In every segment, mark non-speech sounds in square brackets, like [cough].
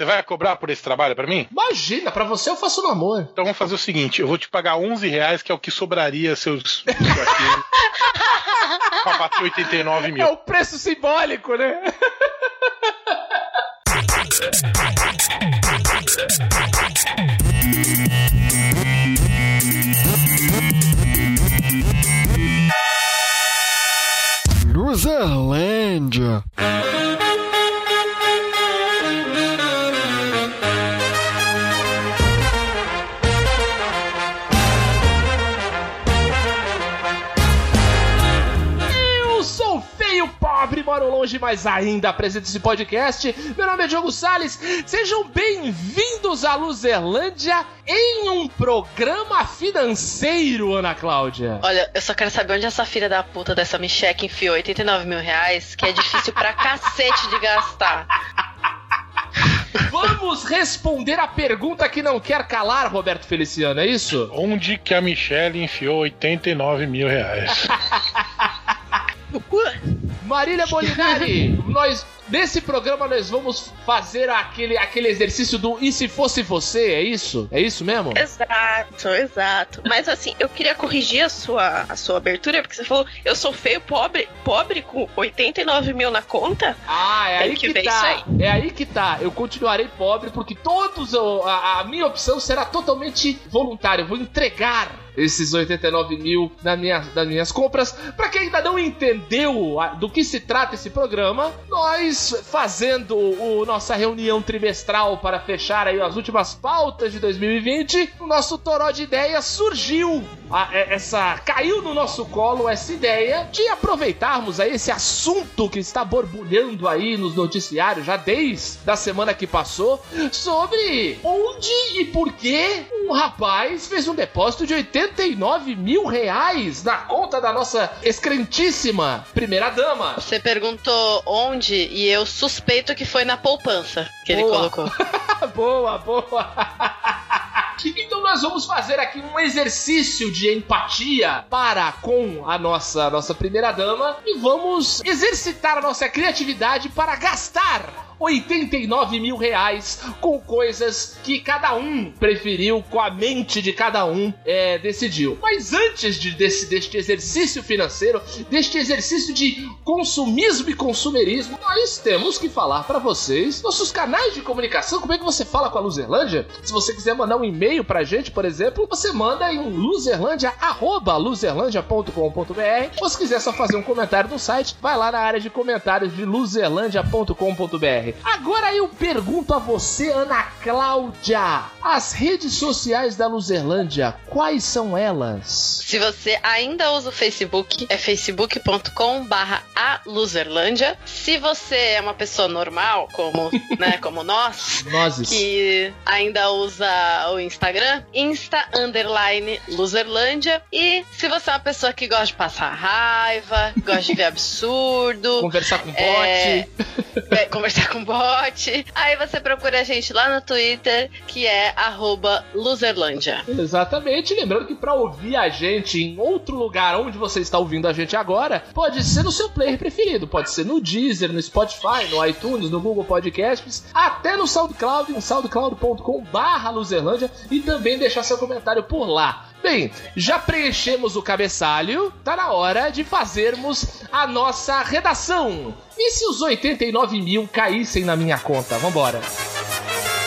Você vai cobrar por esse trabalho pra mim? Imagina, pra você eu faço no amor. Então vamos fazer o seguinte: eu vou te pagar 11 reais, que é o que sobraria seus. [laughs] [laughs] pra bater 89 mil. É o preço simbólico, né? Luzerlândia. Mas ainda apresento esse podcast. Meu nome é Diogo Salles. Sejam bem-vindos à Luzerlândia em um programa financeiro, Ana Cláudia. Olha, eu só quero saber onde essa filha da puta dessa Micheque enfiou 89 mil reais, que é difícil pra cacete de gastar. Vamos responder a pergunta que não quer calar, Roberto Feliciano, é isso? Onde que a Michelle enfiou 89 mil reais? Marília Molinari, [laughs] nós nesse programa nós vamos fazer aquele, aquele exercício do e se fosse você, é isso? É isso mesmo? Exato, exato. Mas assim, eu queria corrigir a sua, a sua abertura, porque você falou, eu sou feio, pobre, pobre com 89 mil na conta. Ah, é Tem aí que que, tá. isso É aí que tá. Eu continuarei pobre porque todos a, a minha opção será totalmente voluntária. Eu vou entregar esses 89 mil na minha, das minhas compras. Pra quem ainda não entendeu do que se trata esse programa, nós fazendo o nossa reunião trimestral para fechar aí as últimas pautas de 2020, o nosso toró de ideias surgiu. a- é- essa caiu no nosso colo essa ideia de aproveitarmos aí esse assunto que está borbulhando aí nos noticiários já desde a semana que passou sobre onde e por que um rapaz fez um depósito de 89 mil reais na conta da nossa excrentíssima primeira dama. Você perguntou onde e eu suspeito que foi na poupança que ele Boa. colocou. [laughs] boa, boa. [laughs] Então nós vamos fazer aqui um exercício de empatia para com a nossa nossa primeira dama e vamos exercitar a nossa criatividade para gastar 89 mil reais com coisas que cada um preferiu, com a mente de cada um é, decidiu. Mas antes de, desse, deste exercício financeiro, deste exercício de consumismo e consumerismo, nós temos que falar para vocês nossos canais de comunicação. Como é que você fala com a Luzerlândia? Se você quiser mandar um e-mail pra gente, por exemplo, você manda em luzerlândia.com.br. Ou se quiser só fazer um comentário no site, vai lá na área de comentários de Agora eu pergunto a você, Ana Cláudia, as redes sociais da Luzerlândia, quais são elas? Se você ainda usa o Facebook, é facebook.com barra a Luzerlândia. Se você é uma pessoa normal, como, [laughs] né, como nós, Nozes. que ainda usa o Instagram, Insta underline Luzerlândia. E se você é uma pessoa que gosta de passar raiva, gosta de ver [laughs] absurdo, Conversar com. É, é, conversar com bot, aí você procura a gente lá no Twitter, que é arroba Luzerlândia. Exatamente, lembrando que para ouvir a gente em outro lugar onde você está ouvindo a gente agora, pode ser no seu player preferido, pode ser no Deezer, no Spotify, no iTunes, no Google Podcasts, até no SoundCloud, em soundcloud.com/barra Luzerlândia e também deixar seu comentário por lá. Bem, já preenchemos o cabeçalho, tá na hora de fazermos a nossa redação. E se os 89 mil caíssem na minha conta? Vambora. A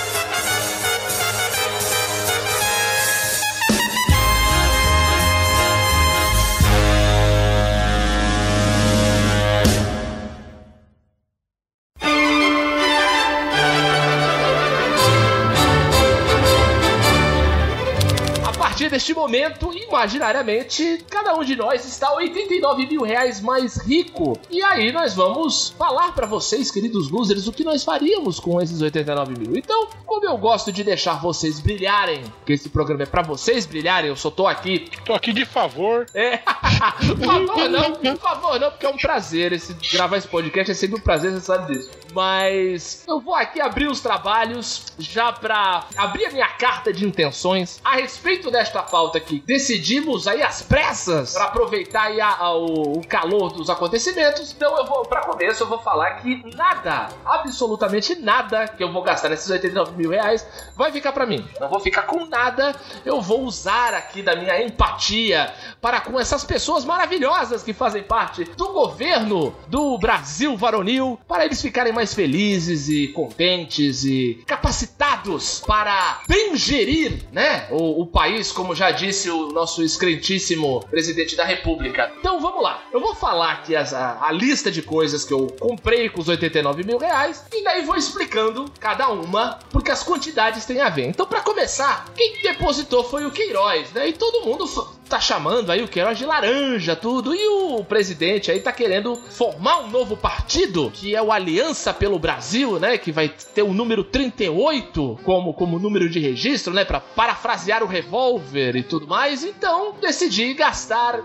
deste momento, imaginariamente, cada um de nós está 89 mil reais mais rico. E aí nós vamos falar para vocês, queridos losers, o que nós faríamos com esses 89 mil. Então, como eu gosto de deixar vocês brilharem, porque esse programa é pra vocês brilharem, eu só tô aqui. Tô aqui de favor. É. [laughs] por favor, não, por favor, não, porque é um prazer. Esse, gravar esse podcast é sempre um prazer, você sabe disso. Mas eu vou aqui abrir os trabalhos já pra abrir a minha carta de intenções a respeito desta pauta aqui. Decidimos aí às pressas pra aproveitar aí a, a, o, o calor dos acontecimentos. Então eu vou, pra começo, eu vou falar que nada, absolutamente nada que eu vou gastar nesses 89 mil reais vai ficar pra mim. Não vou ficar com nada. Eu vou usar aqui da minha empatia para com essas pessoas maravilhosas que fazem parte do governo do Brasil varonil para eles ficarem mais felizes e contentes e capacitados para bem gerir, né, o, o país, como já disse o nosso excretíssimo presidente da república. Então vamos lá, eu vou falar aqui as, a, a lista de coisas que eu comprei com os 89 mil reais e daí vou explicando cada uma, porque as quantidades têm a ver. Então para começar, quem depositou foi o Queiroz, né, e todo mundo tá chamando aí o Queiroz de laranja, tudo. E o presidente aí tá querendo formar um novo partido, que é o Aliança pelo Brasil, né? Que vai ter o número 38 como, como número de registro, né? Pra parafrasear o revólver e tudo mais. Então, decidi gastar R$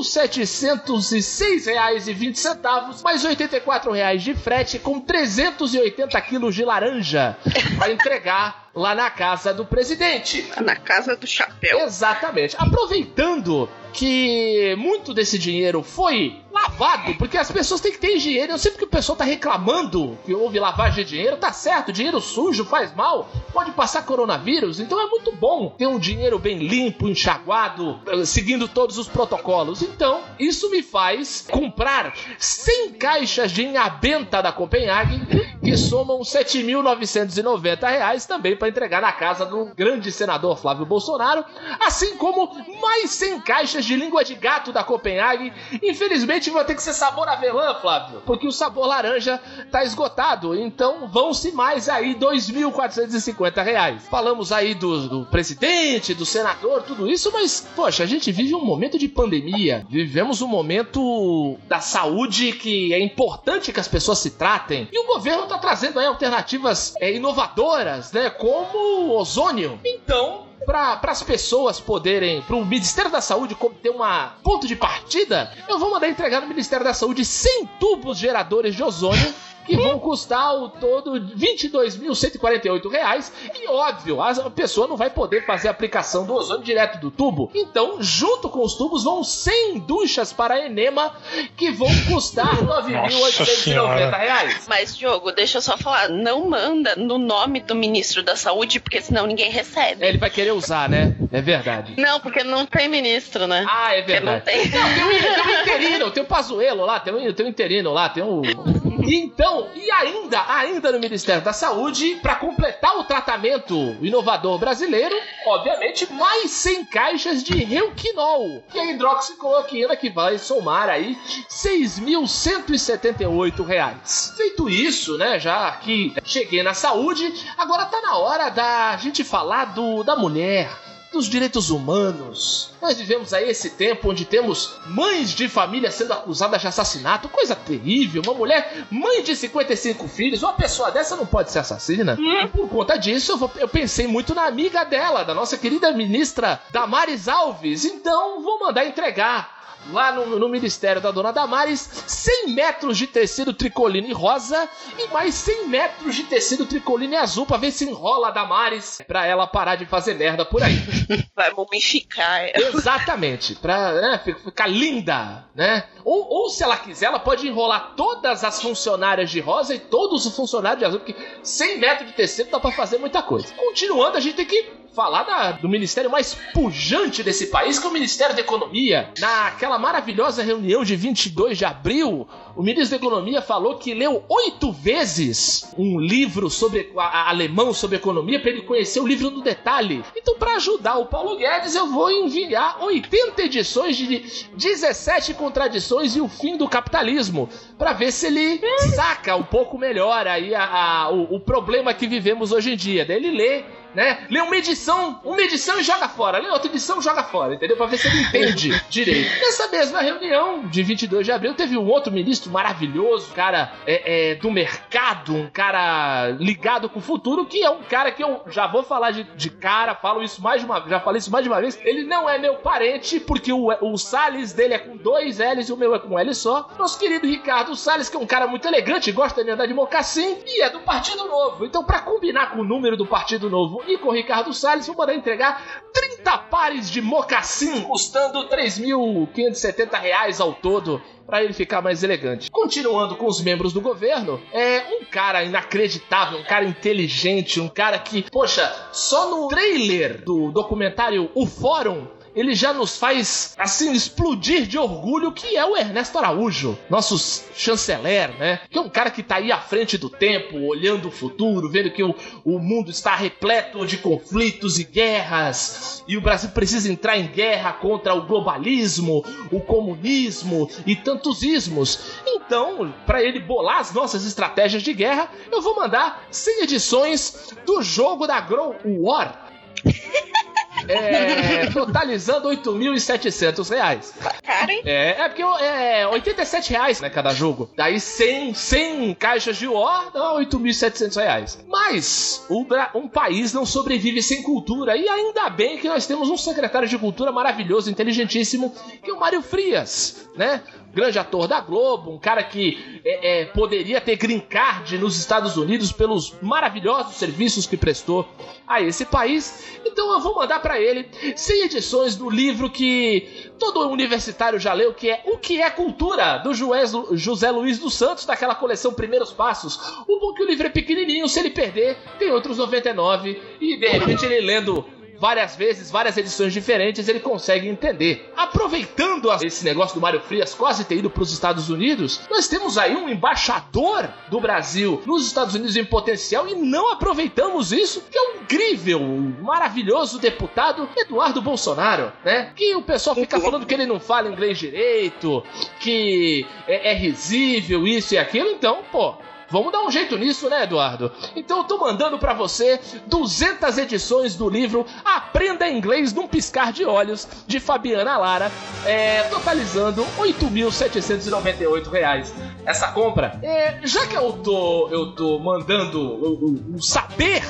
1.706,20 mais 84 reais de frete com 380 quilos de laranja para entregar lá na casa do presidente. Na casa do chapéu. Exatamente. Aproveitando que muito desse dinheiro foi lavado, porque as pessoas têm que ter higiene. Eu sei que o pessoal tá reclamando que houve lavagem de dinheiro, tá certo, dinheiro sujo faz mal, pode passar coronavírus, então é muito bom ter um dinheiro bem limpo, enxaguado, seguindo todos os protocolos. Então, isso me faz comprar 100 caixas de inhabenta da Copenhague, que somam 7.990 reais também para entregar na casa do grande senador Flávio Bolsonaro, assim como mais 100 caixas de língua de gato da Copenhague. Infelizmente vai ter que ser sabor avelã, Flávio, porque o sabor laranja tá esgotado. Então vão-se mais aí 2.450 reais. Falamos aí do, do presidente, do senador, tudo isso, mas poxa, a gente vive um momento de pandemia. Vivemos um momento da saúde que é importante que as pessoas se tratem. E o governo tá trazendo aí alternativas é, inovadoras, né? Como o ozônio. Então, para as pessoas poderem, para o Ministério da Saúde ter um ponto de partida, eu vou mandar entregar no Ministério da Saúde 100 tubos geradores de ozônio que vão custar ao todo R$ 22.148. E óbvio, a pessoa não vai poder fazer a aplicação do ozônio direto do tubo. Então, junto com os tubos, vão 100 duchas para enema que vão custar R$ 9.890. Mas, Diogo, deixa eu só falar. Não manda no nome do ministro da Saúde, porque senão ninguém recebe. É, ele vai querer usar, né? É verdade. Não, porque não tem ministro, né? Ah, é verdade. Não tem. Não, tem, um, tem um interino, tem um Pazuelo lá, tem um, tem um interino lá, tem um. [laughs] Então, e ainda, ainda no Ministério da Saúde, para completar o tratamento inovador brasileiro, obviamente, mais 100 caixas de Reuquinol, que é hidroxicloroquina, que vai somar aí 6.178 reais. Feito isso, né, já que cheguei na saúde, agora tá na hora da gente falar do, da mulher, dos direitos humanos. Nós vivemos aí esse tempo onde temos mães de família sendo acusadas de assassinato, coisa terrível. Uma mulher, mãe de 55 filhos, uma pessoa dessa não pode ser assassina. E por conta disso, eu, vou, eu pensei muito na amiga dela, da nossa querida ministra Damares Alves. Então, vou mandar entregar lá no, no, Ministério da Dona Damares 100 metros de tecido tricoline rosa e mais 100 metros de tecido tricoline azul pra ver se enrola a Damares pra ela parar de fazer merda por aí. [laughs] Vai mumificar ela. Exatamente, pra né, ficar linda, né? Ou, ou se ela quiser, ela pode enrolar todas as funcionárias de rosa e todos os funcionários de azul, porque 100 metros de tecido dá pra fazer muita coisa. Continuando, a gente tem que falar da, do ministério mais pujante desse país, que é o Ministério da Economia. Naquela maravilhosa reunião de 22 de abril, o ministro da Economia falou que leu oito vezes um livro sobre a, a, alemão sobre economia para ele conhecer o livro no detalhe. Então, para ajudar o Paulo Guedes, eu vou enviar 80 edições de 17 contradições e o fim do capitalismo, para ver se ele saca um pouco melhor aí a, o, o problema que vivemos hoje em dia. Daí ele lê né? Lê uma edição, uma edição e joga fora. Lê outra edição e joga fora, entendeu? Pra ver se ele entende [laughs] direito. Nessa mesma reunião de 22 de abril, teve um outro ministro maravilhoso, um cara é, é, do mercado, um cara ligado com o futuro, que é um cara que eu já vou falar de, de cara, falo isso mais de uma já falei isso mais de uma vez. Ele não é meu parente, porque o, o Salles dele é com dois L's e o meu é com L só. Nosso querido Ricardo Salles, que é um cara muito elegante, gosta de andar de mocassim e é do Partido Novo. Então, para combinar com o número do Partido Novo e com o Ricardo Salles, vou mandar entregar 30 pares de mocassim, custando 3.570 reais ao todo para ele ficar mais elegante. Continuando com os membros do governo, é um cara inacreditável, um cara inteligente, um cara que, poxa, só no trailer do documentário O Fórum ele já nos faz, assim, explodir de orgulho, que é o Ernesto Araújo, nosso chanceler, né? Que é um cara que tá aí à frente do tempo, olhando o futuro, vendo que o, o mundo está repleto de conflitos e guerras, e o Brasil precisa entrar em guerra contra o globalismo, o comunismo e tantos ismos. Então, para ele bolar as nossas estratégias de guerra, eu vou mandar 100 edições do jogo da Grow War. [laughs] É, totalizando 8.700 reais. Cara, hein? É, é porque é 87 reais, né, cada jogo. Daí 100, 100 caixas de War dá 8.700 reais. Mas o, um país não sobrevive sem cultura. E ainda bem que nós temos um secretário de cultura maravilhoso, inteligentíssimo, que é o Mário Frias, né? Grande ator da Globo, um cara que é, é, poderia ter green card nos Estados Unidos pelos maravilhosos serviços que prestou a esse país. Então eu vou mandar para ele 100 edições do livro que todo universitário já leu, que é O que é Cultura, do José Luiz dos Santos, daquela coleção Primeiros Passos. O bom que o livro é pequenininho, se ele perder, tem outros 99 e de repente ele lendo várias vezes, várias edições diferentes, ele consegue entender. Aproveitando esse negócio do Mário Frias quase ter ido para os Estados Unidos, nós temos aí um embaixador do Brasil nos Estados Unidos em potencial e não aproveitamos isso, que é o incrível, maravilhoso deputado Eduardo Bolsonaro, né? Que o pessoal fica falando que ele não fala inglês direito, que é, é risível, isso e aquilo, então, pô, Vamos dar um jeito nisso, né, Eduardo? Então eu tô mandando para você 200 edições do livro Aprenda Inglês num Piscar de Olhos, de Fabiana Lara, é, totalizando R$ 8.798. Essa compra, é, já que eu tô, eu tô mandando o, o, o saber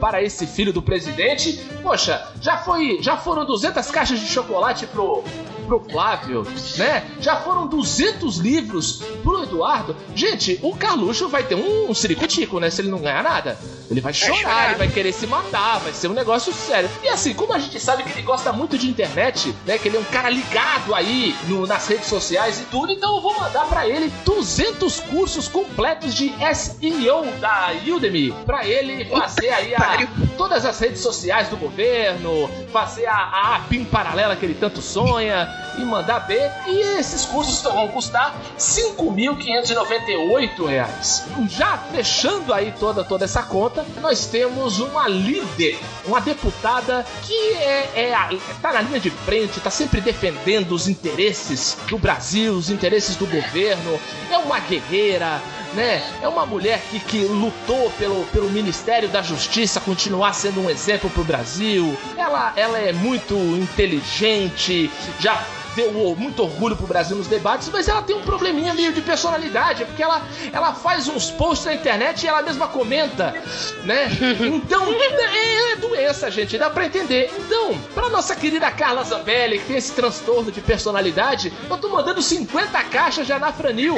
para esse filho do presidente, poxa, já foi, já foram 200 caixas de chocolate pro pro Flávio, né? Já foram 200 livros pro Eduardo. Gente, o Carluxo vai ter um, um ciricutico, né? Se ele não ganhar nada. Ele vai chorar, chorar, ele vai querer se matar, vai ser um negócio sério. E assim, como a gente sabe que ele gosta muito de internet, né? Que ele é um cara ligado aí no, nas redes sociais e tudo, então eu vou mandar para ele 200 cursos completos de SEO da Udemy para ele fazer aí a, todas as redes sociais do governo, fazer a, a APIM paralela que ele tanto sonha e mandar B. E esses cursos vão custar R$ 5.598. Já fechando aí toda, toda essa conta, nós temos uma líder, uma deputada que é, é tá na linha de frente, tá sempre defendendo os interesses do Brasil, os interesses do governo, é uma guerreira, né? É uma mulher que, que lutou pelo, pelo Ministério da Justiça continuar sendo um exemplo pro Brasil. Ela, ela é muito inteligente, já deu muito orgulho pro Brasil nos debates, mas ela tem um probleminha meio de personalidade, porque ela, ela faz uns posts na internet e ela mesma comenta, né? [laughs] Então, é, é doença, gente, dá pra entender. Então, pra nossa querida Carla Zambelli, que tem esse transtorno de personalidade, eu tô mandando 50 caixas de anafranil,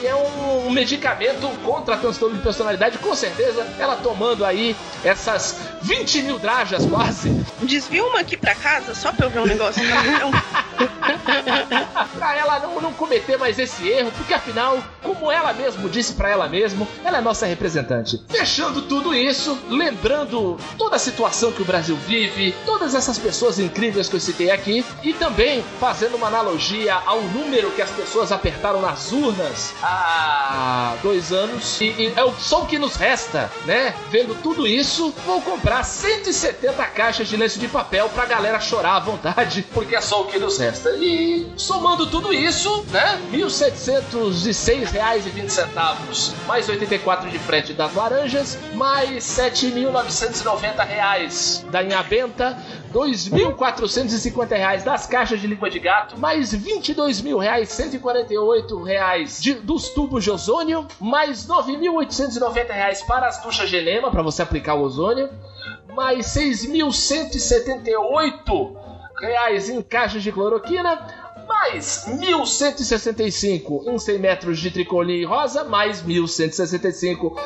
que é um, um medicamento contra transtorno de personalidade, com certeza ela tomando aí essas 20 mil drajas quase. Desvia uma aqui pra casa só pra eu ver um negócio. [laughs] [laughs] pra ela não, não cometer mais esse erro, porque afinal, como ela mesmo disse para ela mesma, ela é nossa representante. Fechando tudo isso, lembrando toda a situação que o Brasil vive, todas essas pessoas incríveis que eu citei aqui, e também fazendo uma analogia ao número que as pessoas apertaram nas urnas há dois anos, e, e é o que nos resta, né? Vendo tudo isso, vou comprar 170 caixas de lenço de papel pra galera chorar à vontade, porque é só o que nos resta. Resta? E somando tudo isso, né? R$ 1.706,20 mais 84 de frete das laranjas, mais R$ 7.990 da Inhabenta, R$ 2.450 das caixas de língua de gato, mais 22.148 reais de, dos tubos de ozônio, mais R$ 9.890 para as duchas Genema, para você aplicar o ozônio, mais R$ 6.178 reais em caixas de cloroquina, mais 1.165 em 100 metros de tricoline rosa, mais 1.165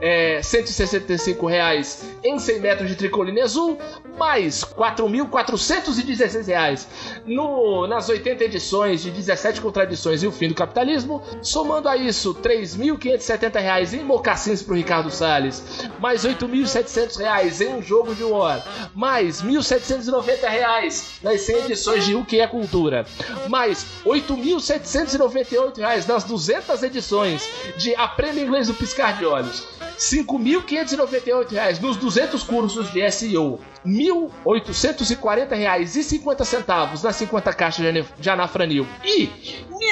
é, 165 reais em 100 metros de tricoline azul, mais 4.416 reais. No, nas 80 edições de 17 contradições e o fim do capitalismo, somando a isso 3.570 reais em mocassins para o Ricardo Salles, mais 8.700 reais em um jogo de War, mais 1.790 reais nas 100 edições de O que é Cultura, mais R$ 8.798 nas 200 edições de Aprenda Inglês no Piscar de Olhos. R$ 5.598 nos 200 cursos de SEO. R$ 1.840,50 nas 50 caixas de Anafranil. E R$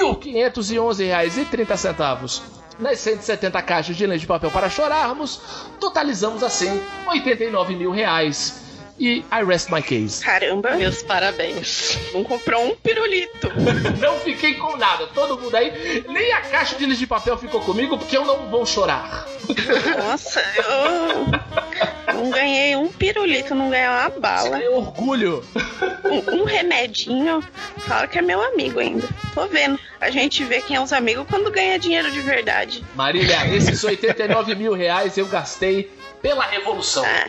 1.511,30 nas 170 caixas de lente de papel para chorarmos, totalizamos assim 89 mil reais e I rest my case. Caramba. Meus parabéns. Não comprou um pirulito. [laughs] não fiquei com nada. Todo mundo aí, nem a caixa de lixo de papel ficou comigo porque eu não vou chorar. Nossa, eu não ganhei um pirulito, não ganhei uma bala. É orgulho. Um, um remedinho. Fala que é meu amigo ainda. Tô vendo. A gente vê quem é os amigos quando ganha dinheiro de verdade. Marília, esses 89 mil reais eu gastei pela revolução. É.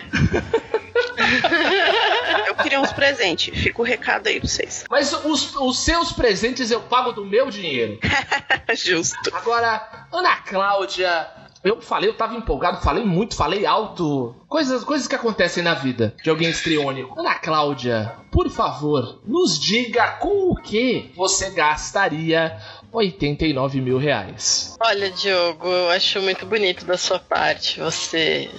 [laughs] [laughs] eu queria uns presentes. Fica o recado aí pra vocês. Mas os, os seus presentes eu pago do meu dinheiro. [laughs] Justo. Agora, Ana Cláudia. Eu falei, eu tava empolgado, falei muito, falei alto. Coisas, coisas que acontecem na vida de alguém estriônico. Ana Cláudia, por favor, nos diga com o que você gastaria 89 mil reais. Olha, Diogo, eu acho muito bonito da sua parte você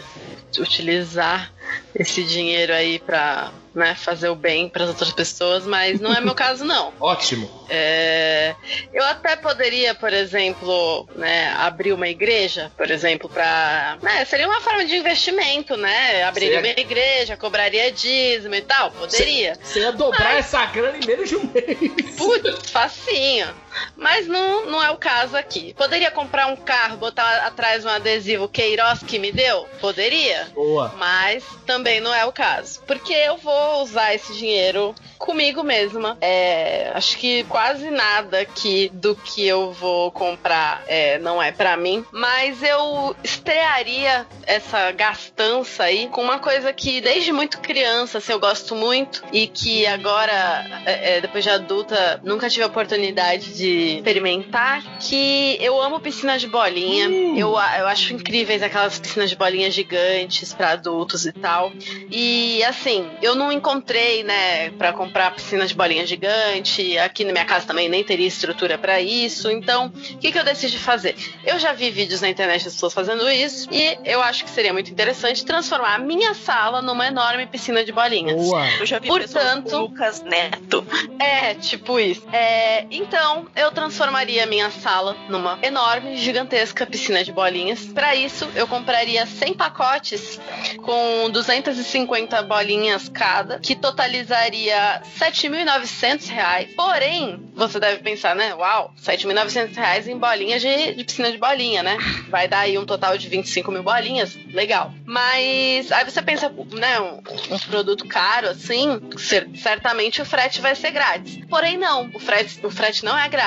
utilizar esse dinheiro aí pra né, fazer o bem para as outras pessoas, mas não é meu [laughs] caso, não. Ótimo. É, eu até poderia, por exemplo, né, abrir uma igreja, por exemplo, para. Né, seria uma forma de investimento, né? Abriria uma igreja, cobraria dízimo e tal. Poderia. Você ia dobrar mas... essa grana em menos de um mês. Putz, facinho. Mas não, não é o caso aqui. Poderia comprar um carro, botar atrás um adesivo Queiroz que me deu? Poderia. Boa. Mas também não é o caso. Porque eu vou usar esse dinheiro comigo mesma. É, acho que quase nada que do que eu vou comprar é, não é para mim. Mas eu estrearia essa gastança aí com uma coisa que desde muito criança assim, eu gosto muito e que agora, é, é depois de adulta, nunca tive a oportunidade de experimentar. Que eu amo piscinas de bolinha. Hum. Eu, eu acho incríveis aquelas piscinas de bolinha gigantes para adultos e tal. E assim, eu não encontrei, né, para comprar comprar piscina de bolinha gigante. Aqui na minha casa também nem teria estrutura para isso. Então, o que, que eu decidi fazer? Eu já vi vídeos na internet das pessoas fazendo isso e eu acho que seria muito interessante transformar a minha sala numa enorme piscina de bolinhas. Boa. Eu já vi Portanto, Lucas Neto. É, tipo isso. É, então, eu transformaria minha sala numa enorme, gigantesca piscina de bolinhas. Para isso, eu compraria 100 pacotes com 250 bolinhas cada, que totalizaria 7.900 reais. Porém, você deve pensar, né? Uau, 7.900 reais em bolinhas de, de, piscina de bolinha, né? Vai dar aí um total de 25 mil bolinhas. Legal. Mas aí você pensa, né? Um, um produto caro assim, certamente o frete vai ser grátis. Porém, não. O frete, o frete não é grátis.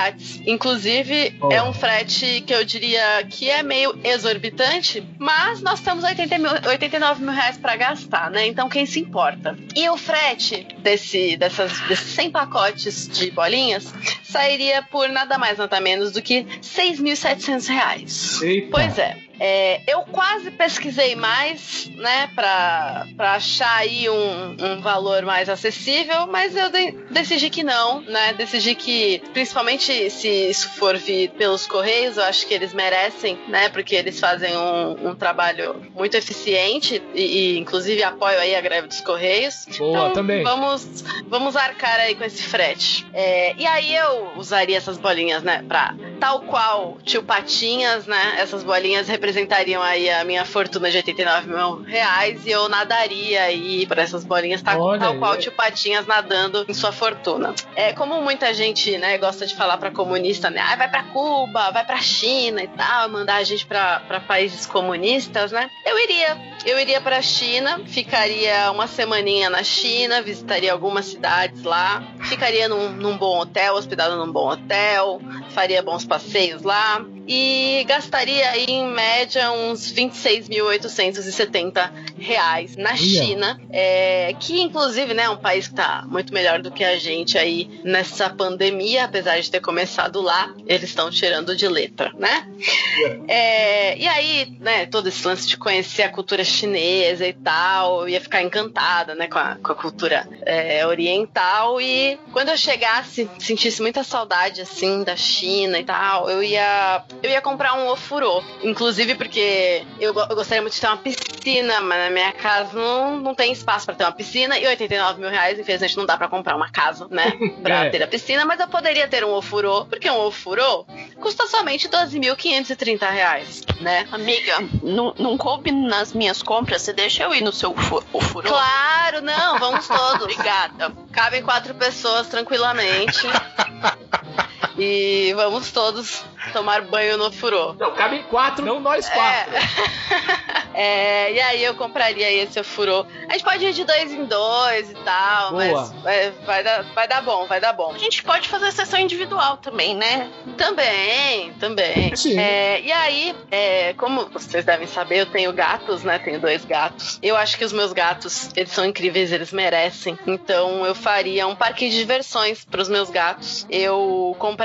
Inclusive, oh. é um frete que eu diria que é meio exorbitante, mas nós temos 80 mil, 89 mil reais para gastar, né? Então, quem se importa? E o frete desse dessas, desses 100 pacotes de bolinhas sairia por nada mais, nada menos do que 6.700 reais. Eita. Pois é. É, eu quase pesquisei mais, né, pra, pra achar aí um, um valor mais acessível, mas eu de, decidi que não, né? Decidi que, principalmente se isso for vir pelos Correios, eu acho que eles merecem, né? Porque eles fazem um, um trabalho muito eficiente e, e, inclusive, apoio aí a greve dos Correios. Boa, então, também. Vamos, vamos arcar aí com esse frete. É, e aí eu usaria essas bolinhas, né, pra tal qual tio Patinhas, né? Essas bolinhas representariam aí a minha fortuna de 89 mil reais e eu nadaria aí por essas bolinhas, tá, Olha tal aí. qual tio Patinhas nadando em sua fortuna. É como muita gente, né, gosta de falar pra comunista, né? Ah, vai pra Cuba, vai pra China e tal, mandar a gente pra países comunistas, né? Eu iria, eu iria pra China, ficaria uma semaninha na China, visitaria algumas cidades lá, ficaria num, num bom hotel, hospedado num bom hotel, faria bons passeios lá e gastaria aí em média uns 26.870 reais na China, é, que inclusive né, é um país que tá muito melhor do que a gente aí nessa pandemia, apesar de ter começado lá, eles estão tirando de letra, né? É, e aí, né, todo esse lance de conhecer a cultura chinesa e tal, eu ia ficar encantada, né, com a, com a cultura é, oriental. E quando eu chegasse, sentisse muita saudade, assim, da China e tal, eu ia, eu ia comprar um ofurô, inclusive porque eu, eu gostaria muito de ter uma piscina, mas na minha casa não, não tem espaço pra ter uma piscina e 89 mil reais, infelizmente, não dá pra comprar uma casa, né, [laughs] pra É. ter a piscina, mas eu poderia ter um ofurô, porque um ofurô custa somente 12.530 reais, né? Amiga, não, não coube nas minhas compras, você deixa eu ir no seu fu o furô? Claro, não, vamos [laughs] todos. Obrigada. Cabem quatro pessoas tranquilamente. [laughs] e vamos todos tomar banho no furô. Não, cabem quatro, não nós quatro. [laughs] É, e aí eu compraria esse ofurô. A gente pode ir de dois em dois e tal, Boa. mas vai, vai, dar, vai dar bom, vai dar bom. A gente pode fazer sessão individual também, né? Também, também. Sim. É, e aí, é, como vocês devem saber, eu tenho gatos, né? Tenho dois gatos. Eu acho que os meus gatos, eles são incríveis, eles merecem. Então eu faria um parque de diversões para os meus gatos. Eu compraria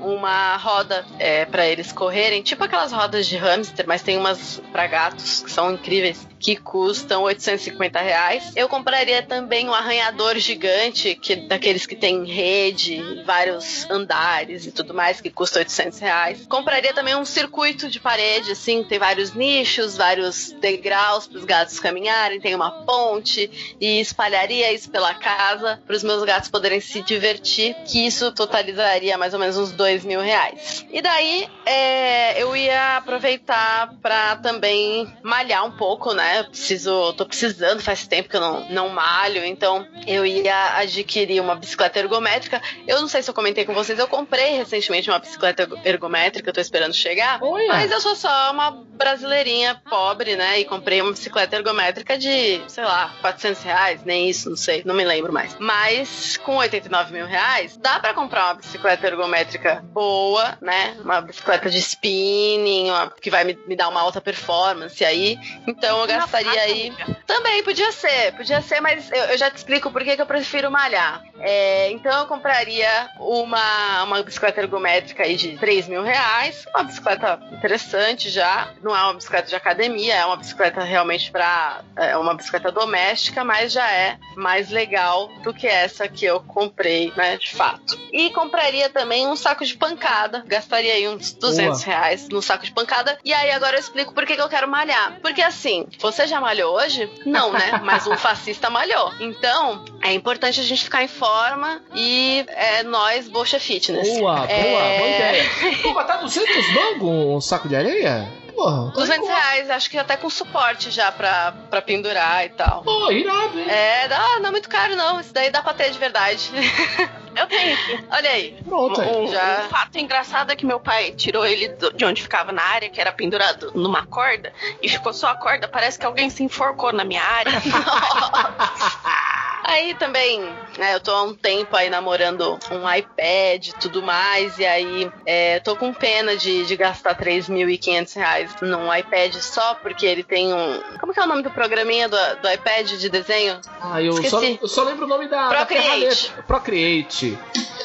uma roda é, para eles correrem, tipo aquelas rodas de hamster, mas tem umas para gatos que são incríveis, que custam 850 reais. Eu compraria também um arranhador gigante, que daqueles que tem rede, vários andares e tudo mais, que custa 800 reais. Compraria também um circuito de parede, assim, tem vários nichos, vários degraus para os gatos caminharem, tem uma ponte e espalharia isso pela casa para os meus gatos poderem se divertir, que isso totalizaria mais ou menos uns dois mil reais. E daí é, eu ia aproveitar para também malhar um pouco, né? Eu preciso, tô precisando, faz tempo que eu não, não malho, então eu ia adquirir uma bicicleta ergométrica. Eu não sei se eu comentei com vocês, eu comprei recentemente uma bicicleta ergométrica, eu tô esperando chegar. Mas eu sou só uma brasileirinha pobre, né? E comprei uma bicicleta ergométrica de, sei lá, 400 reais, nem isso, não sei, não me lembro mais. Mas com 89 mil reais, dá pra comprar uma bicicleta ergométrica boa, né? Uma bicicleta de spinning, uma- que vai me, me dar uma alta performance aí. Então eu gastaria aí. Também podia ser, podia ser, mas eu, eu já te explico por que, que eu prefiro malhar. É, então eu compraria uma, uma bicicleta ergométrica aí de 3 mil reais, uma bicicleta interessante já. Não é uma bicicleta de academia, é uma bicicleta realmente para é uma bicicleta doméstica, mas já é mais legal do que essa que eu comprei, né, de fato. E compraria também um saco de pancada, gastaria aí uns 200 Boa. reais no saco de pancada. E aí agora eu explico por que, que eu quero malhar. Porque assim, você já malhou hoje? Não, né? [laughs] Mas um fascista malhou. Então, é importante a gente ficar em forma e é nós, Bolcha Fitness. Boa, boa, É. boa ideia. [laughs] Pô, mas tá 200 mango um saco de areia? Porra. 200 reais, acho que até com suporte já pra, pra pendurar e tal. Pô, irado, hein? É, dá, não é muito caro não, isso daí dá pra ter de verdade. [laughs] Eu tenho aqui. Olha aí. Pronto. aí. Um, Já. um fato engraçado é que meu pai tirou ele do- de onde ficava na área, que era pendurado numa corda, e ficou só a corda. Parece que alguém se enforcou na minha área. [laughs] [laughs] Aí também, né, eu tô há um tempo aí namorando um iPad e tudo mais, e aí é, tô com pena de, de gastar 3.500 reais num iPad só, porque ele tem um... Como que é o nome do programinha do, do iPad de desenho? Ah, eu só, eu só lembro o nome da, da Procreate. ferramenta. Procreate.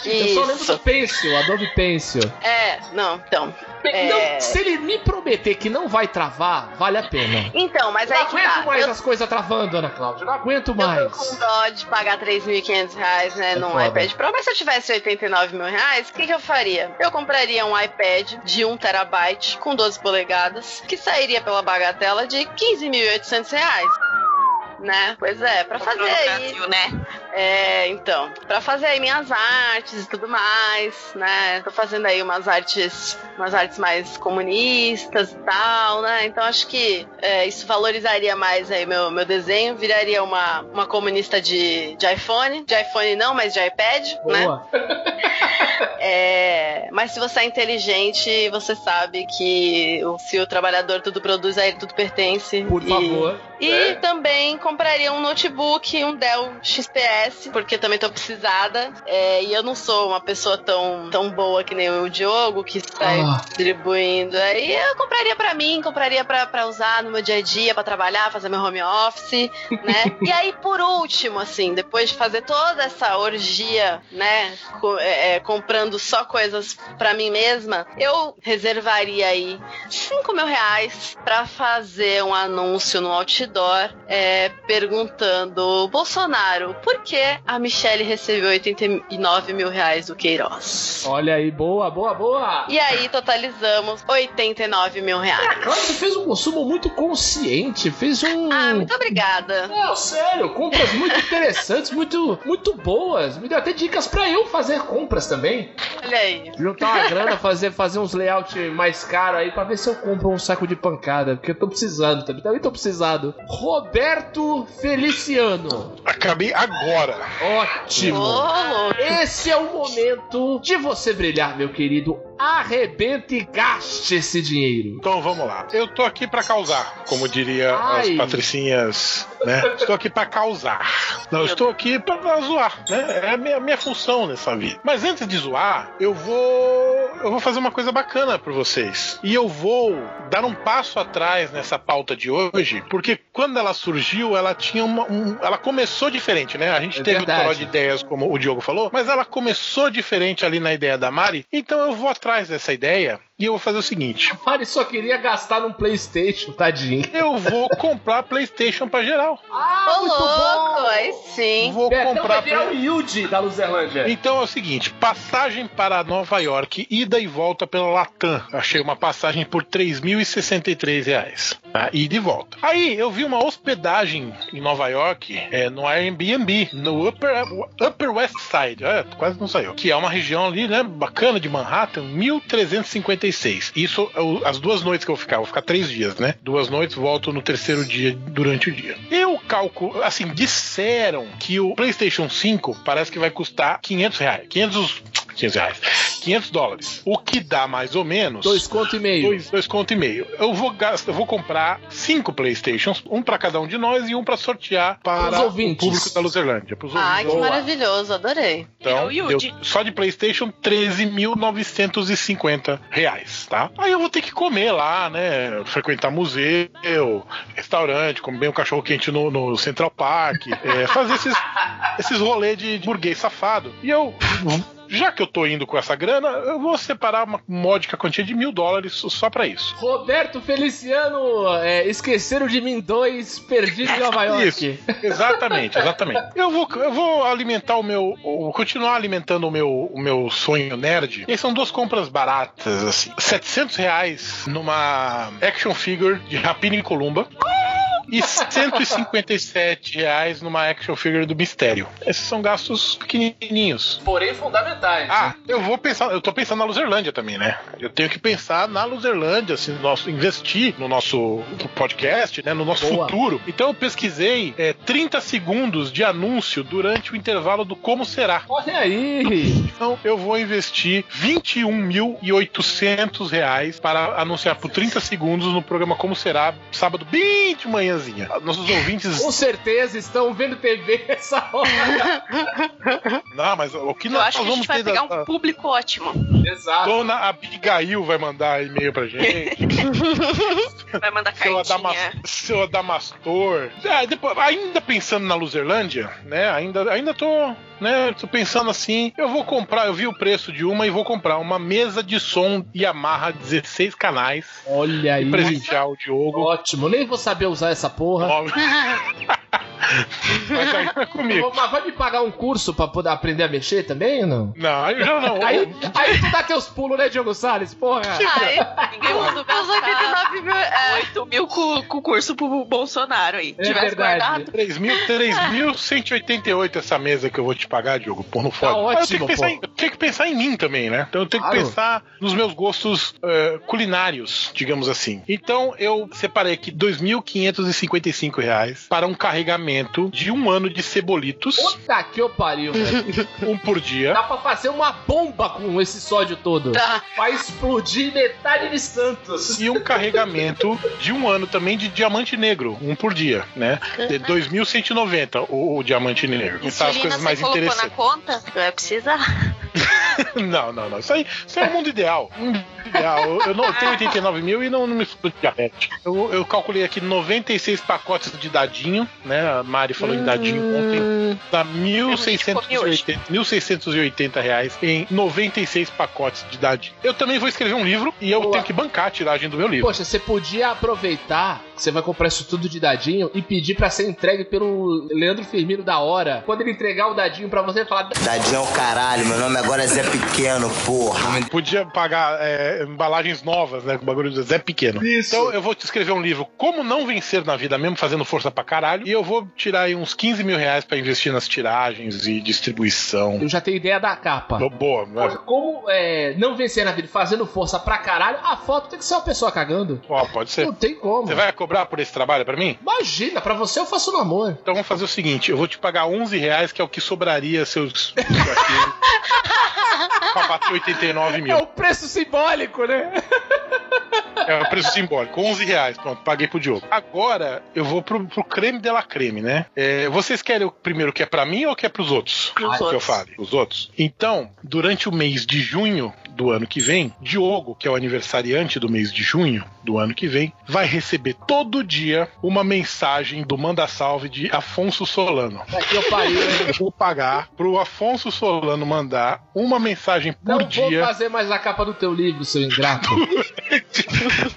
Eu só lembro Isso. do Pencil, Adobe Pencil. É, não, então. É. Se ele me prometer que não vai travar, vale a pena. Então, mas Eu aí não aguento tá. mais Eu, as coisas travando, Ana Cláudia. Eu não aguento eu tô mais. com dó de pagar 3.500 reais, né, É num foda. iPad Pro, mas se eu tivesse 89 mil reais, o que, que eu faria? Eu compraria um iPad de 1 terabyte com 12 polegadas, que sairia pela bagatela de 15.800 reais. Né? Pois é, pra fazer no aí. Brasil, né? É, então, pra fazer aí minhas artes e tudo mais, né? Tô fazendo aí umas artes, umas artes mais comunistas e tal, né? Então acho que é, isso valorizaria mais aí meu, meu desenho, viraria uma, uma comunista de, de iPhone, de iPhone não, mas de iPad, né? Boa. [laughs] É, mas se você é inteligente, você sabe que o, se o trabalhador tudo produz, a ele tudo pertence. Por E- favor. e É. também compraria um notebook, um Dell XPS, porque também tô precisada. É, e eu não sou uma pessoa tão, tão boa que nem o Diogo, que sai Ah. distribuindo. Aí eu compraria pra mim, compraria pra, pra usar no meu dia a dia, pra trabalhar, fazer meu home office, né? [laughs] e aí, por último, assim, depois de fazer toda essa orgia, né? co- é, é, comprando só coisas pra mim mesma, eu reservaria aí 5 mil reais pra fazer um anúncio no outdoor é, perguntando Bolsonaro, por que a Michelle recebeu 89 mil reais do Queiroz? Olha aí, boa, boa, boa. E aí totalizamos 89 mil reais. Claro você fez um consumo muito consciente, fez um. Ah, muito obrigada. Não, sério, compras muito interessantes, muito, muito boas. Me deu até dicas pra eu fazer compras também. Olha aí. Juntar uma grana, fazer, fazer uns layout mais caros aí pra ver se eu compro um saco de pancada, porque eu tô precisando também. Também tô precisado. Roberto Feliciano. Acabei agora. Ótimo. louco. Esse é o momento de você brilhar, meu querido. Arrebente e gaste esse dinheiro. Então vamos lá. Eu tô aqui pra causar, como diria Ai. as patricinhas, né? Estou aqui pra causar. Não, eu estou aqui pra zoar, né? É a minha, minha função nessa vida. Mas antes de zoar, eu vou eu vou fazer uma coisa bacana pra vocês. E eu vou dar um passo atrás nessa pauta de hoje, porque quando ela surgiu, ela tinha uma um- ela começou diferente, né? A gente É teve verdade. toró de ideias, como o Diogo falou, mas ela começou diferente ali na ideia da Mari. Então eu vou atrás dessa ideia e eu vou fazer o seguinte: Mari só queria gastar num PlayStation, tadinho. eu vou comprar PlayStation pra geral. Ah, Ô, louco, aí sim. Vou Betão comprar vai virar pra... o Yuji da Luzerlândia. Então é o seguinte, passagem para Nova York, ida e volta pela Latam. Achei uma passagem por 3.063 reais. Tá? Ida e volta. Aí eu vi uma hospedagem em Nova York, é, no Airbnb, no Upper, Upper West Side, é, quase não saiu. Que é uma região ali, né, bacana de Manhattan, 1356. Isso as duas noites que eu ficar, vou ficar três dias, né? Duas noites, volto no terceiro dia durante o dia. Eu calculo, assim, disseram que o PlayStation 5 parece que vai custar 500 reais. 500, 500 reais. 500 dólares. O que dá mais ou menos. Dois conto e meio. Dois, dois conto e meio. Eu vou, gastar, eu vou comprar cinco Playstations, um pra cada um de nós e um pra sortear para o ouvintes. público da Luzerlândia. Pros Ai, que ouvintes. Boa. maravilhoso, adorei. Então, o Yuji. deu só de PlayStation 13.950 reais, tá? Aí eu vou ter que comer lá, né? Frequentar museu, restaurante, comer bem um cachorro quente no, no Central Park, [laughs] é, fazer esses, esses rolês de, de burguês safado. E eu. Já que eu tô indo com essa grana, eu vou separar uma módica quantia de mil dólares só pra isso. Roberto Feliciano, é, esqueceram de mim dois, perdido em Nova [laughs] York. Isso, exatamente, exatamente. Eu vou, eu vou alimentar o meu. continuar alimentando o meu, o meu sonho nerd. E são duas compras baratas, assim. 700 reais numa action figure de Rapina em Columba. E 157 reais numa action figure do Mistério. Esses são gastos pequenininhos. Porém fundamentais. Ah, eu vou pensar, eu tô pensando na Luzerlândia também, né? Eu tenho que pensar na Luzerlândia, assim, no nosso, investir no nosso podcast, né? No nosso Boa. futuro. Então eu pesquisei é, 30 segundos de anúncio durante o intervalo do Como Será. Olha aí. Então eu vou investir 21.800 reais para anunciar por 30 segundos no programa Como Será, sábado bem de manhãzinha. Nossos ouvintes. Com certeza estão vendo TV essa hora. [laughs] Não, mas o que Eu nós acho que a vamos gente vai ter pegar da- um público ótimo. Exato. Dona Abigail vai mandar e-mail pra gente. [laughs] Vai mandar seu, Adama, cartinha. seu Adamastor. É, depois, ainda pensando na Luzerlândia, né? Ainda, ainda tô, né? Tô pensando assim. Eu vou comprar, eu vi o preço de uma e vou comprar uma mesa de som Yamaha 16 canais. Olha aí. Presentear o Diogo. Ótimo, nem vou saber usar essa porra. [laughs] Aí é comigo. Mas vai me pagar um curso pra poder aprender a mexer também ou não? Não, aí já não. Aí, aí tu dá teus pulos, né, Diogo Salles? Porra. Ai, ninguém mandou Os gastar 89 mil. É, 8 mil com, com o curso pro Bolsonaro aí. É Tivesse verdade. guardado. 3.188 essa mesa que eu vou te pagar, Diogo. Pô, não fode. Tá Mas eu tenho, ótimo, que em, eu tenho que pensar em mim também, né? Então eu tenho Claro. que pensar nos meus gostos eh, culinários, digamos assim. Então eu separei aqui 2.555 reais para um carregamento de um ano de cebolitos, Puta que eu pariu, velho. [laughs] um por dia. Dá pra fazer uma bomba com esse sódio todo. Tá. Vai explodir metade de Santos. E um carregamento de um ano também de diamante negro, um por dia, né? De 2.190 o, o diamante negro. Pensar as Insulina coisas você mais colocou na interessantes. conta? Vai precisar. [laughs] Não, não, não. Isso aí, isso aí é o mundo ideal. Mundo ideal. Eu, eu não eu tenho 89 mil e não, não me explode diabetes. Eu, eu calculei aqui 96 pacotes de dadinho, né? A Mari falou em dadinho ontem. Dá 1.680 1.680 reais em 96 pacotes de dadinho. Eu também vou escrever um livro e eu Boa. tenho que bancar a tiragem do meu livro. Poxa, você podia aproveitar você vai comprar isso tudo de dadinho e pedir pra ser entregue pelo Leandro Firmino da hora. Quando ele entregar o dadinho pra você, falar. Dadinho é o caralho, meu nome agora é Zé Pequeno, porra. Podia pagar é, embalagens novas, né? Com o bagulho do Zé Pequeno. Isso. Então eu vou te escrever um livro Como Não Vencer na Vida Mesmo, fazendo força pra caralho. E eu vou tirar aí uns 15 mil reais pra investir nas tiragens e distribuição. Eu já tenho ideia da capa. Tô boa, né? Como é, não vencer na vida fazendo força pra caralho, a foto tem que ser uma pessoa cagando. Ó, pode ser. Não tem como. Você vai cobrar por esse trabalho pra mim? Imagina, pra você eu faço no amor. Então vamos fazer o seguinte: eu vou te pagar 11 reais, que é o que sobraria seus. [laughs] pra bater 89 É mil. o preço simbólico, né? É o preço simbólico, 11 reais. Pronto, paguei pro Diogo. Agora eu vou pro, pro creme de la creme, né? É, vocês querem o primeiro que é pra mim ou que é pros outros? Pros que eu outros. fale? Os outros. Então, durante o mês de junho do ano que vem, Diogo, que é o aniversariante do mês de junho do ano que vem, vai receber todo dia uma mensagem do Manda Salve de Afonso Solano. Aqui eu parei, Eu vou pagar pro Afonso Solano mandar uma mensagem por Não vou dia fazer mais a capa do teu livro, seu ingrato. [laughs]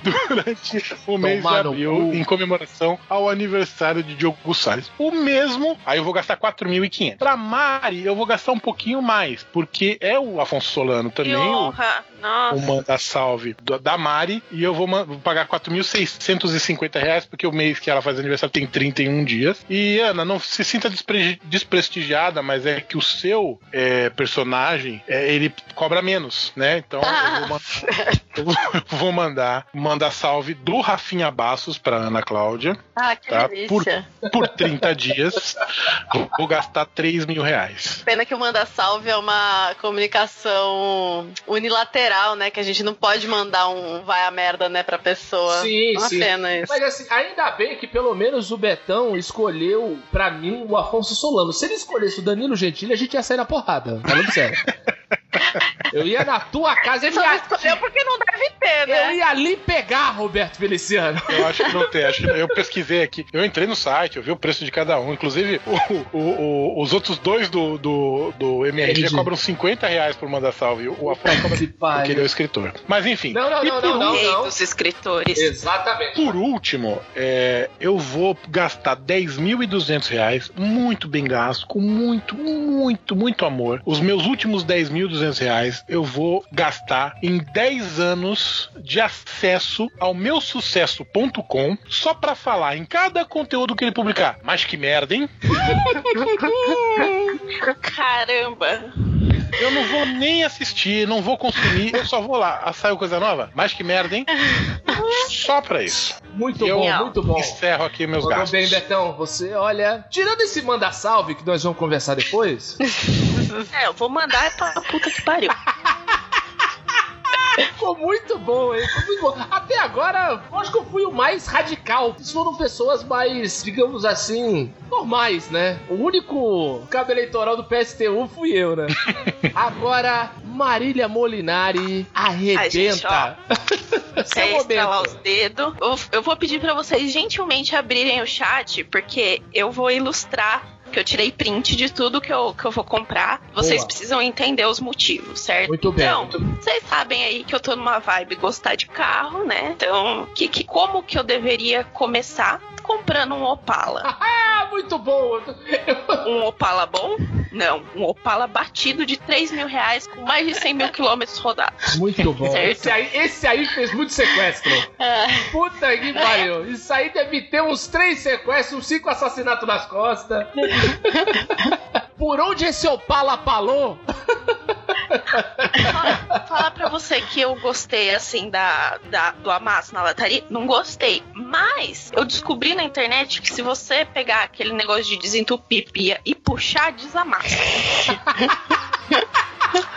durante o mês de abril, em comemoração ao aniversário de Diogo Salles. O mesmo, aí eu vou gastar 4.500. Pra Mari, eu vou gastar um pouquinho mais, porque é o Afonso Solano também, o, honra. o Nossa. manda salve do- da Mari, e eu vou, vou pagar 4.650 reais, porque o mês que ela faz aniversário tem 31 dias. E, Ana, não se sinta despre- desprestigiada, mas é que o seu é, personagem, é, ele cobra menos, né? Então, eu vou [laughs] mandar, eu vou- eu vou mandar, mandar salve do Rafinha Bassos pra Ana Cláudia, Ah, que tá? Por, delícia. por 30 dias. Vou- Vou gastar 3 mil reais. Pena que o Manda Salve é uma comunicação unilateral, né? Que a gente não pode mandar um vai a merda, né, pra pessoa. Sim, uma sim. pena isso. Mas assim, ainda bem que pelo menos o Betão escolheu, pra mim, o Afonso Solano. Se ele escolhesse o Danilo Gentili, a gente ia sair na porrada. Falando sério. [laughs] Eu ia na tua casa e ia, escolheu porque não deve ter, eu né? ia ali pegar Roberto Feliciano. Eu acho que não tem. Acho que eu pesquisei aqui. Eu entrei no site, eu vi o preço de cada um. Inclusive, o- o- o- os outros dois do, do, do MRG MRG. cobram 50 reais por mandar salve. O Afonso cobra Que porque ele é o escritor. Mas enfim. Não, não, E não, por não, não, não. dos escritores. Exatamente. Por último, é, eu vou gastar 10.200 reais, muito bem gasto, com muito, muito, muito amor. Os meus últimos 10.200 reais eu vou gastar em 10 anos de acesso ao meu sucesso.com só pra falar em cada conteúdo que ele publicar. Mas que merda, hein? [laughs] Caramba. Eu não vou nem assistir, não vou consumir, eu só vou lá. Ah, saiu coisa nova? Mas que merda, hein? Só pra isso. Muito Eu bom, muito bom. Encerro aqui meus Mandou gastos. bem, Betão. Você, olha. Tirando esse manda salve que nós vamos conversar depois. [laughs] É, eu vou mandar pra puta que pariu. [laughs] Ficou muito bom, hein? Ficou muito bom. Até agora, eu acho que eu fui o mais radical. Vocês foram pessoas mais, digamos assim, normais, né? O único cabo eleitoral do PSTU fui eu, né? [laughs] Agora, Marília Molinari arrebenta. [laughs] É estralar momento. os dedos. Eu, eu vou pedir pra vocês gentilmente abrirem o chat, porque eu vou ilustrar que eu tirei print de tudo que eu, que eu vou comprar. Vocês Boa. precisam entender os motivos, certo? Muito bem, Então, muito vocês sabem aí que eu tô numa vibe gostar de carro, né? Então, que, que, como que eu deveria começar? Comprando um Opala. [laughs] Ah, muito bom. [laughs] Um Opala bom? Não, um Opala batido de 3 mil reais com mais de 100 mil quilômetros rodados. Muito bom. Esse aí, esse aí fez muito sequestro. Puta que pariu. Isso aí deve ter uns três sequestros, uns cinco assassinatos nas costas. Por onde esse Opala palou? [laughs] Falar pra você que eu gostei, assim, da, da- do amasso na lataria, não gostei. Mas eu descobri na internet que se você pegar aquele negócio de desentupir e puxar, desamassa. [laughs]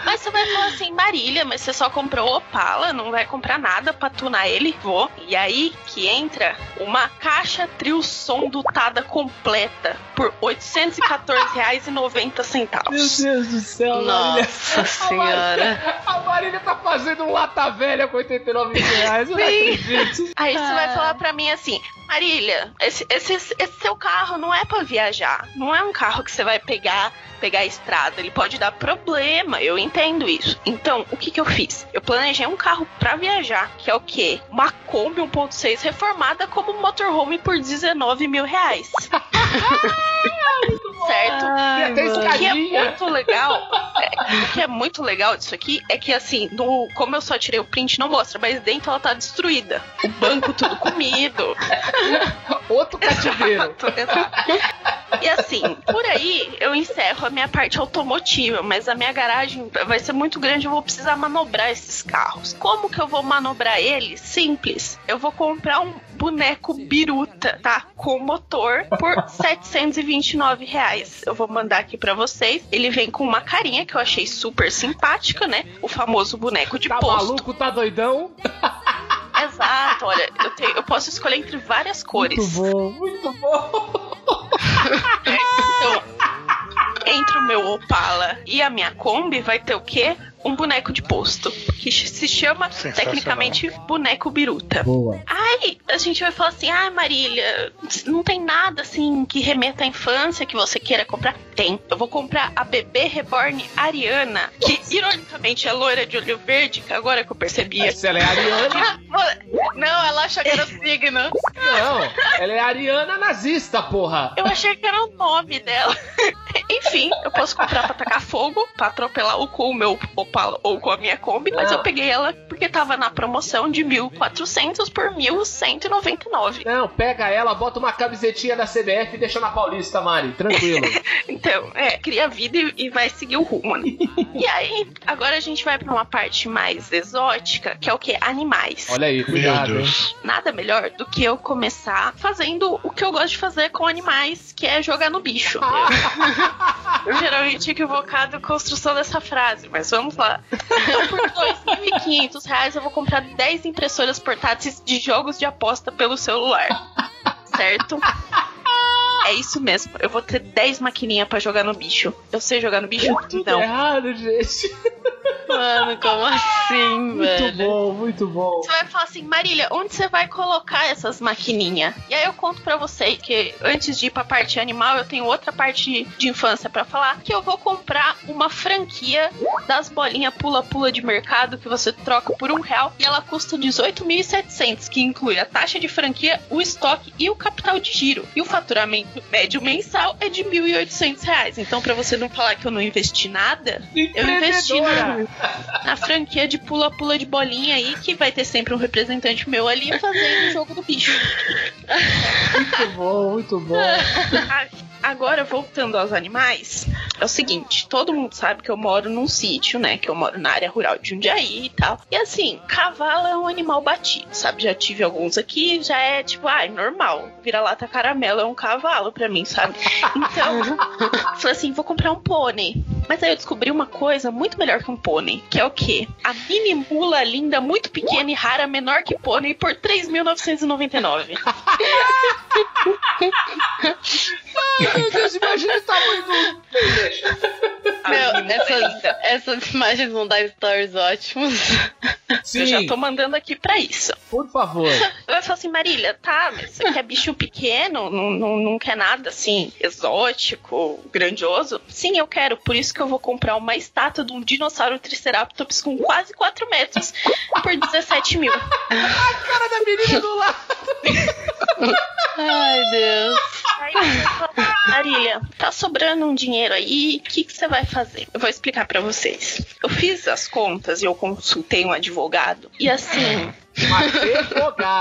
Mas você vai falar assim, Marília, mas você só comprou Opala, não vai comprar nada pra tunar ele? Vou. E aí que entra uma caixa trio som dotada completa por R$ 814,90. Deus do céu, Marília. Nossa senhora. A Marília tá fazendo um lata velha com 89 reais. Eu não acredito. Aí você vai falar pra mim assim, Marília, esse, esse, esse seu carro não é pra viajar. Não é um carro que você vai pegar, pegar a estrada. Ele pode dar problema, eu entendo isso. Então, o que que eu fiz? Eu planejei um carro pra viajar, que é o quê? Uma Kombi 1.6 reformada como motorhome por 19 mil reais. [laughs] certo? E até O que é muito legal, é, o que é muito legal disso aqui é que assim, no, como eu só tirei o print, não mostra, mas dentro ela tá destruída. O banco tudo comido. [laughs] Outro cativeiro. [laughs] E assim, por aí eu encerro a minha parte automotiva, mas a minha garagem vai ser muito grande, eu vou precisar manobrar esses carros. Como que eu vou manobrar eles? Simples. Eu vou comprar um boneco biruta, tá? Com motor por [laughs] 729 reais. Eu vou mandar aqui pra vocês. Ele vem com uma carinha que eu achei super simpática, né? O famoso boneco de Tá posto. maluco, tá doidão? [laughs] Exato, olha, eu, tenho- eu posso escolher entre várias cores. Muito bom, muito bom. [laughs] Então, entre o meu Opala e a minha Kombi vai ter o quê? Um boneco de posto. Que se chama tecnicamente boneco biruta. Boa. Aí a gente vai falar assim: ah, Marília, não tem nada assim que remeta à infância que você queira comprar? Tem. Eu vou comprar a bebê reborn Ariana, que ironicamente é loira de olho verde, que agora que eu percebi. Se ela é Ariana. [laughs] Não, ela achou que era o signo. Não, ela é Ariana nazista, porra. Eu achei que era o nome dela. [laughs] Enfim, eu posso comprar pra tacar fogo, pra atropelar ou com o meu Opala ou com a minha Kombi, mas Não. eu peguei ela porque tava na promoção de 1.400 por 1.199. Não, pega ela, bota uma camisetinha da CBF e deixa na Paulista, Mari. Tranquilo. [laughs] Então, é, cria vida e, e vai seguir o rumo, né? e aí, agora a gente vai pra uma parte mais exótica, que é o que? Animais. Olha aí, cuidado. Nada melhor do que eu começar fazendo o que eu gosto de fazer com animais, que é jogar no bicho. [laughs] Eu, geralmente equivocado a construção dessa frase, mas vamos lá. Então, por R$ 2.500 reais, eu vou comprar 10 impressoras portáteis de jogos de aposta pelo celular. [laughs] Certo? É isso mesmo. Eu vou ter 10 maquininhas pra jogar no bicho. Eu sei jogar no bicho? Tudo Não. errado, gente. Mano, como assim, Muito velho? bom, muito bom. Você vai falar assim, Marília, onde você vai colocar essas maquininhas? E aí eu conto pra você que antes de ir pra parte animal, eu tenho outra parte de infância pra falar, que eu vou comprar uma franquia das bolinhas pula-pula de mercado que você troca por um real e ela custa 18.700, que inclui a taxa de franquia, o estoque e o capital de giro. E o faturamento médio mensal é de 1.800 reais. Então, pra você não falar que eu não investi nada, eu investi na. Na franquia de pula-pula de bolinha aí, que vai ter sempre um representante meu ali fazendo o jogo do bicho. Muito bom, muito bom. Ah, [laughs] Agora, voltando aos animais, é o seguinte: todo mundo sabe que eu moro num sítio, né? Que eu moro na área rural de Jundiaí e tal. E assim, cavalo é um animal batido, sabe? Já tive alguns aqui, já é tipo, ai, normal. Vira-lata caramelo é um cavalo pra mim, sabe? Então, [laughs] falei assim: vou comprar um pônei. Mas aí eu descobri uma coisa muito melhor que um pônei, que é o quê? A mini mula linda, muito pequena e rara, menor que pônei, por 3.999. Meu Deus, imagina o tamanho do. A Meu, essas, linda. Essas imagens vão dar stories ótimos. Sim, Eu já tô mandando aqui pra isso. por favor. Vai falar assim, Marília, tá, mas você quer bicho pequeno? Não, não, não quer nada assim, exótico, grandioso? Sim, eu quero. Por isso que eu vou comprar uma estátua de um dinossauro Triceratops com quase 4 metros por 17 mil. Cara da menina do lado. Ai, Deus. Aí Marília, tá sobrando um dinheiro aí, o que, que você vai fazer? Eu vou explicar pra vocês. Eu fiz as contas e eu consultei um advogado. E assim.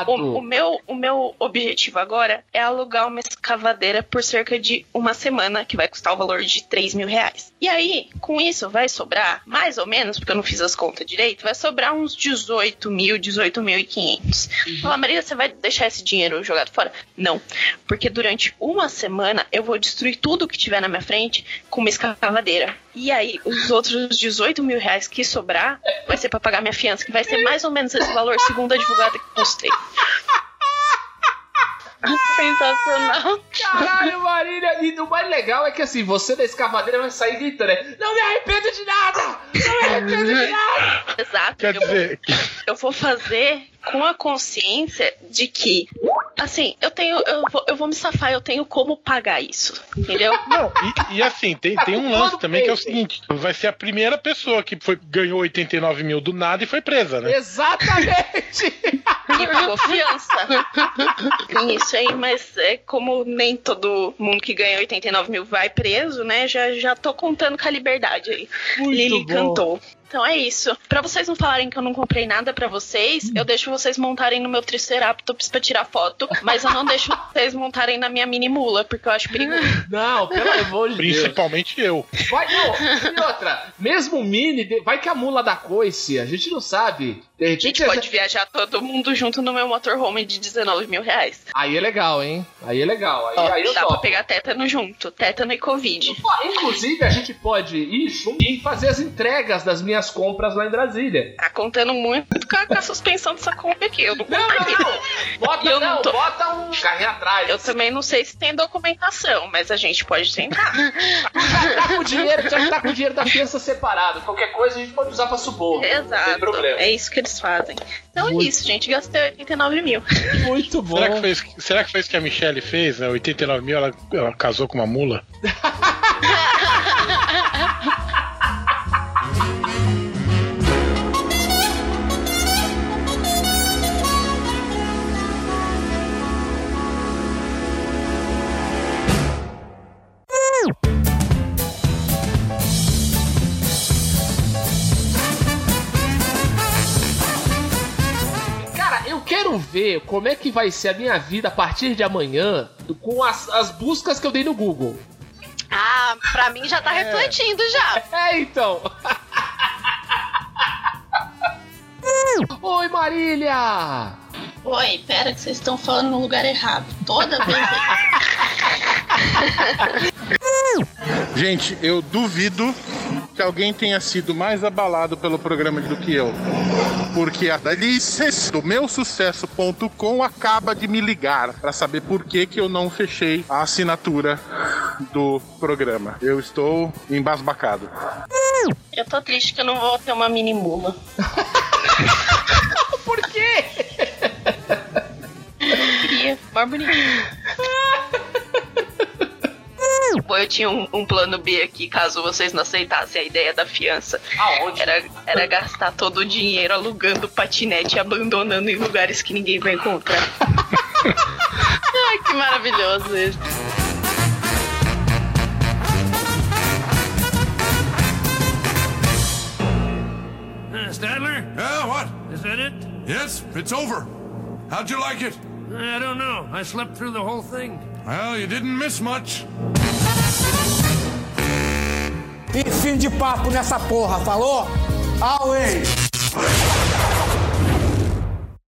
O, o meu, o meu objetivo agora é alugar uma escavadeira por cerca de uma semana, que vai custar o valor de 3 mil reais. E aí, com isso, vai sobrar, mais ou menos, porque eu não fiz as contas direito, vai sobrar uns 18 mil, 18 mil e 500. Fala, Maria, você vai deixar esse dinheiro jogado fora? Não, porque durante uma semana eu vou destruir tudo que tiver na minha frente com uma escavadeira. E aí, os outros 18 mil reais que sobrar vai ser pra pagar minha fiança, que vai ser mais ou menos esse valor, segundo a advogada que eu mostrei. [laughs] Sensacional. Caralho, Marília. E o mais legal é que assim, você da escavadeira vai sair gritando, né? Não me arrependo de nada! Não me arrependo de nada! Exato. Quer eu, dizer, eu vou fazer com a consciência de que, assim, eu tenho, eu vou, eu vou me safar, eu tenho como pagar isso, entendeu? [laughs] Não, e, e assim, tem, tem um lance também que é o seguinte: vai ser a primeira pessoa que foi, ganhou 89 mil do nada e foi presa, né? Exatamente! [laughs] E pagou fiança. Tem isso aí, mas é como nem todo mundo que ganha 89 mil vai preso, né? Já, já tô contando com a liberdade aí. Muito Lili bom. cantou. Então é isso. Pra vocês não falarem que eu não comprei nada pra vocês, eu deixo vocês montarem no meu Triceratops pra tirar foto, mas eu não deixo [laughs] vocês montarem na minha mini mula, porque eu acho perigoso. Não, pelo amor de Deus. Principalmente eu. Vai, não. E outra, mesmo o Mini, vai que a mula da coice, a gente não sabe. De A repente, gente pode viajar todo mundo junto no meu motorhome de 19 mil reais. Aí é legal, hein? Aí é legal. Aí, aí eu Dá pra topo. pegar tétano junto, tétano e covid. Inclusive, a gente pode ir junto e fazer as entregas das minhas compras lá em Brasília. Tá contando muito com a, com a suspensão dessa compra aqui. Eu não Não, não. Bota, Eu não não, tô- bota um carrinho atrás. Eu também não sei se tem documentação, mas a gente pode tentar. Já tá com o dinheiro, já tá com o dinheiro da fiança separado. Qualquer coisa a gente pode usar pra suborno. Não tem Exato. problema. É isso que eles fazem. Então é isso, gente. Gastei 89 mil. Muito bom. [laughs] Será que, foi, isso- será que foi isso que a Michelle fez? Né? 89 mil, ela, ela casou com uma mula? [laughs] quero ver como é que vai ser a minha vida a partir de amanhã com as, as buscas que eu dei no Google. Ah, pra mim já tá refletindo já. É, então. Oi, Marília! Oi, pera que vocês estão falando no lugar errado. Toda vez. [laughs] Gente, eu duvido que alguém tenha sido mais abalado pelo programa do que eu. Porque a Dalices do meu sucesso.com acaba de me ligar para saber por que, que eu não fechei a assinatura do programa. Eu estou embasbacado. Eu tô triste que eu não vou ter uma mini mula. [laughs] Por quê? Queria. Mais bonitinho. Bom, eu tinha um, um plano B aqui, caso vocês não aceitassem a ideia da fiança. Aonde? Era, era gastar todo o dinheiro alugando patinete e abandonando em lugares que ninguém vai encontrar. [laughs] Ai, que maravilhoso isso. Uh, Stadler? Yeah, what? Is that it? Yes, it's over. How'd you like it? I don't know. I slept through the whole thing. Well, you didn't miss much. E fim de papo nessa porra, falou? Away!